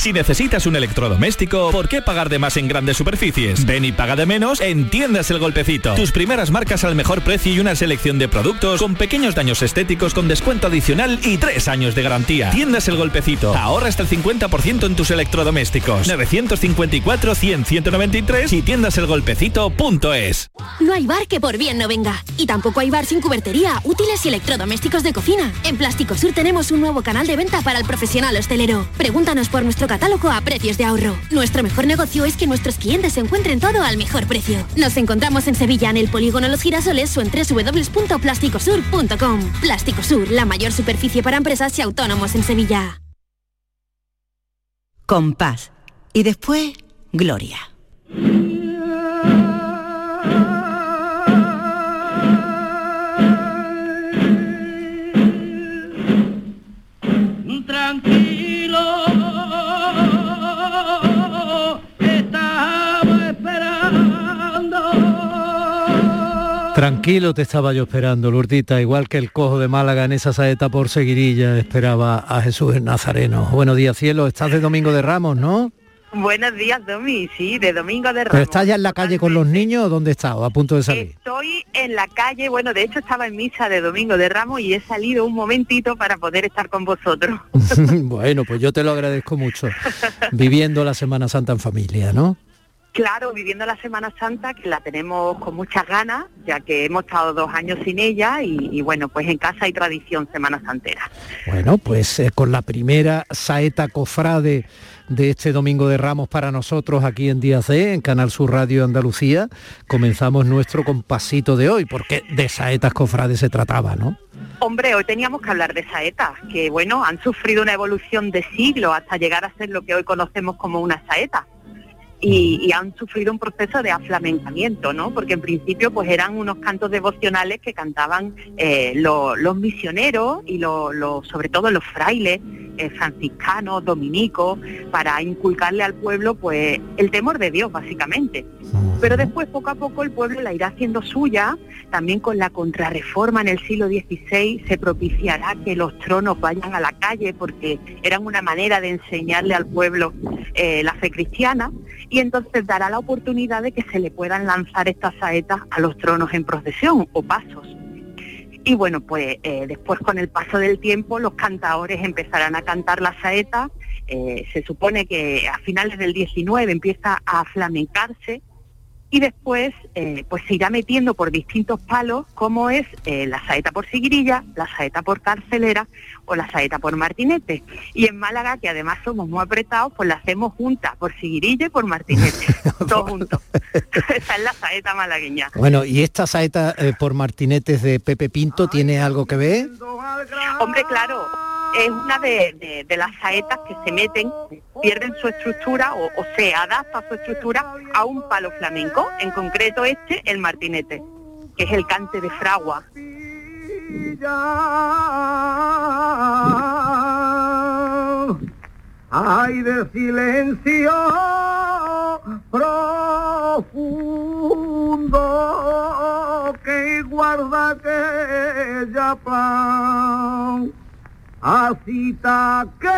Speaker 14: Si necesitas un electrodoméstico, ¿por qué pagar de más en grandes superficies? Ven y paga de menos en Tiendas El Golpecito. Tus primeras marcas al mejor precio y una selección de productos con pequeños daños estéticos con descuento adicional y tres años de garantía. Tiendas El Golpecito. Ahorra hasta el 50% en tus electrodomésticos. 954 100 193 y tiendaselgolpecito.es.
Speaker 15: No hay bar que por bien no venga. Y tampoco hay bar sin cubertería, útiles y electrodomésticos de cocina. En Plástico Sur tenemos un nuevo canal de venta para el profesional hostelero. Pregúntanos por nuestro catálogo a precios de ahorro. Nuestro mejor negocio es que nuestros clientes encuentren todo al mejor precio. Nos encontramos en Sevilla, en el Polígono Los Girasoles o en www.plásticosur.com. Plástico Sur, la mayor superficie para empresas y autónomos en Sevilla.
Speaker 16: Compás. Y después, Gloria.
Speaker 9: Tranquilo
Speaker 2: te estaba yo esperando, Lourdita, igual que el cojo de Málaga en esa saeta por seguirilla esperaba a Jesús el Nazareno. Buenos días, cielo, estás de Domingo de Ramos, ¿no?
Speaker 13: Buenos días, Domi. Sí, de Domingo de
Speaker 2: ¿Pero
Speaker 13: Ramos.
Speaker 2: estás ya en la calle con los niños o dónde estás? ¿O a punto de salir?
Speaker 13: Estoy en la calle, bueno, de hecho estaba en misa de Domingo de Ramos y he salido un momentito para poder estar con vosotros.
Speaker 2: bueno, pues yo te lo agradezco mucho. Viviendo la Semana Santa en familia, ¿no?
Speaker 13: Claro, viviendo la Semana Santa, que la tenemos con muchas ganas, ya que hemos estado dos años sin ella y, y bueno, pues en casa hay tradición Semana Santera.
Speaker 2: Bueno, pues eh, con la primera saeta cofrade de este Domingo de Ramos para nosotros aquí en Día C, en Canal Sur Radio Andalucía, comenzamos nuestro compasito de hoy, porque de saetas cofrades se trataba, ¿no?
Speaker 13: Hombre, hoy teníamos que hablar de saetas, que bueno, han sufrido una evolución de siglos hasta llegar a ser lo que hoy conocemos como una saeta. Y, y han sufrido un proceso de aflamencamiento, ¿no? Porque en principio pues eran unos cantos devocionales que cantaban eh, lo- los misioneros y lo- lo- sobre todo los frailes eh, franciscanos, dominicos, para inculcarle al pueblo pues el temor de Dios básicamente. Pero después poco a poco el pueblo la irá haciendo suya, también con la contrarreforma en el siglo XVI se propiciará que los tronos vayan a la calle porque eran una manera de enseñarle al pueblo eh, la fe cristiana y entonces dará la oportunidad de que se le puedan lanzar estas saetas a los tronos en procesión o pasos. Y bueno, pues eh, después con el paso del tiempo los cantadores empezarán a cantar la saeta. eh, se supone que a finales del 19 empieza a flamencarse y después eh, pues se irá metiendo por distintos palos como es eh, la saeta por Siguirilla, la saeta por Carcelera o la saeta por Martinete. Y en Málaga, que además somos muy apretados, pues la hacemos juntas, por Siguirilla y por Martinete, todos juntos. Esa es la saeta malagueña.
Speaker 2: Bueno, ¿y esta saeta eh, por martinetes de Pepe Pinto tiene algo que ver?
Speaker 13: Hombre, claro, es una de, las saetas que se meten, pierden su estructura o, se adapta su estructura a un palo flamenco, en concreto este, el martinete, que es el cante de fragua.
Speaker 9: Ay de silencio profundo que guarda aquella pan. Así que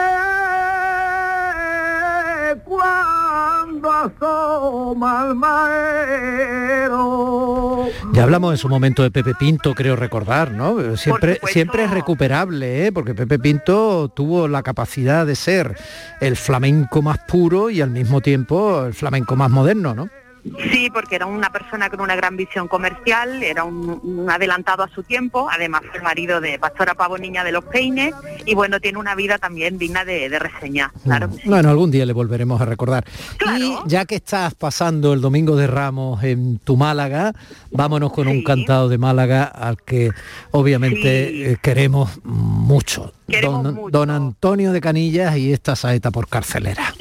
Speaker 9: cuando asoma el maero.
Speaker 2: Ya hablamos en su momento de Pepe Pinto, creo recordar, ¿no? Siempre, siempre es recuperable, ¿eh? porque Pepe Pinto tuvo la capacidad de ser el flamenco más puro y al mismo tiempo el flamenco más moderno, ¿no?
Speaker 13: Sí, porque era una persona con una gran visión comercial, era un, un adelantado a su tiempo, además fue el marido de Pastora Pavo Niña de los Peines y bueno, tiene una vida también digna de, de reseñar, claro. que sí.
Speaker 2: Bueno, algún día le volveremos a recordar. Y ya que estás pasando el Domingo de Ramos en tu Málaga, vámonos con un cantado de Málaga al que obviamente eh, queremos mucho. don, don Antonio de Canillas y esta saeta por carcelera.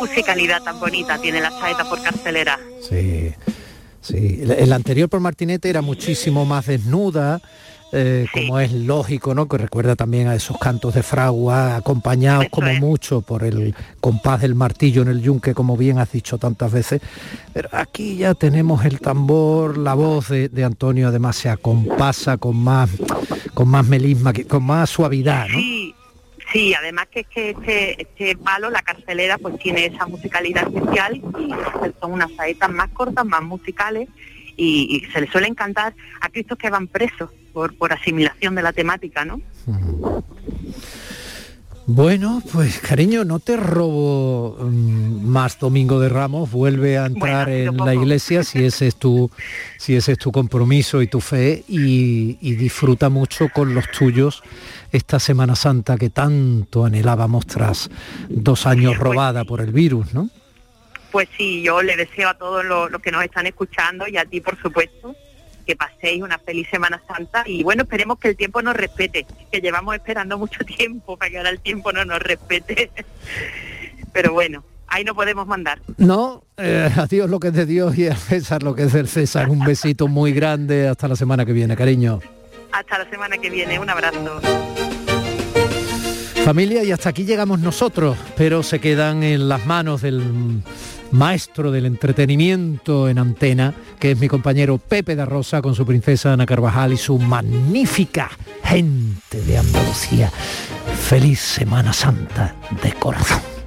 Speaker 13: Musicalidad tan bonita tiene la saeta por carcelera.
Speaker 2: Sí, sí. El- El anterior por Martinete era muchísimo más desnuda, eh, como es lógico, ¿no? Que recuerda también a esos cantos de fragua, acompañados como mucho por el compás del martillo en el yunque, como bien has dicho tantas veces. Pero aquí ya tenemos el tambor, la voz de, de Antonio además se acompasa con más, con más melisma, con más suavidad, ¿no?
Speaker 13: Sí, sí, además que, es que este, este palo, la carcelera, pues tiene esa musicalidad especial y son unas saetas más cortas, más musicales y, se le suelen cantar a cristos que van presos por, por asimilación de la temática, ¿no?
Speaker 2: Bueno, pues cariño, no te robo mm, más Domingo de Ramos, vuelve a entrar en la iglesia si ese es tu, si ese es tu compromiso y tu fe y, y disfruta mucho con los tuyos esta Semana Santa que tanto anhelábamos tras dos años robada por el virus, ¿no?
Speaker 13: Pues sí, yo le deseo a todos los, los que nos están escuchando y a ti, por supuesto, que paséis una feliz Semana Santa y bueno, esperemos que el tiempo nos respete, que llevamos esperando mucho tiempo para que ahora el tiempo no nos respete. Pero bueno, ahí no podemos mandar.
Speaker 2: No, eh, a Dios lo que es de Dios y a César lo que es del César. Un besito muy grande, hasta la semana que viene, cariño.
Speaker 13: Hasta la semana que viene, un abrazo.
Speaker 2: Familia, y hasta aquí llegamos nosotros, pero se quedan en las manos del maestro del entretenimiento en antena, que es mi compañero Pepe da Rosa con su princesa Ana Carvajal y su magnífica gente de Andalucía. Feliz Semana Santa de corazón.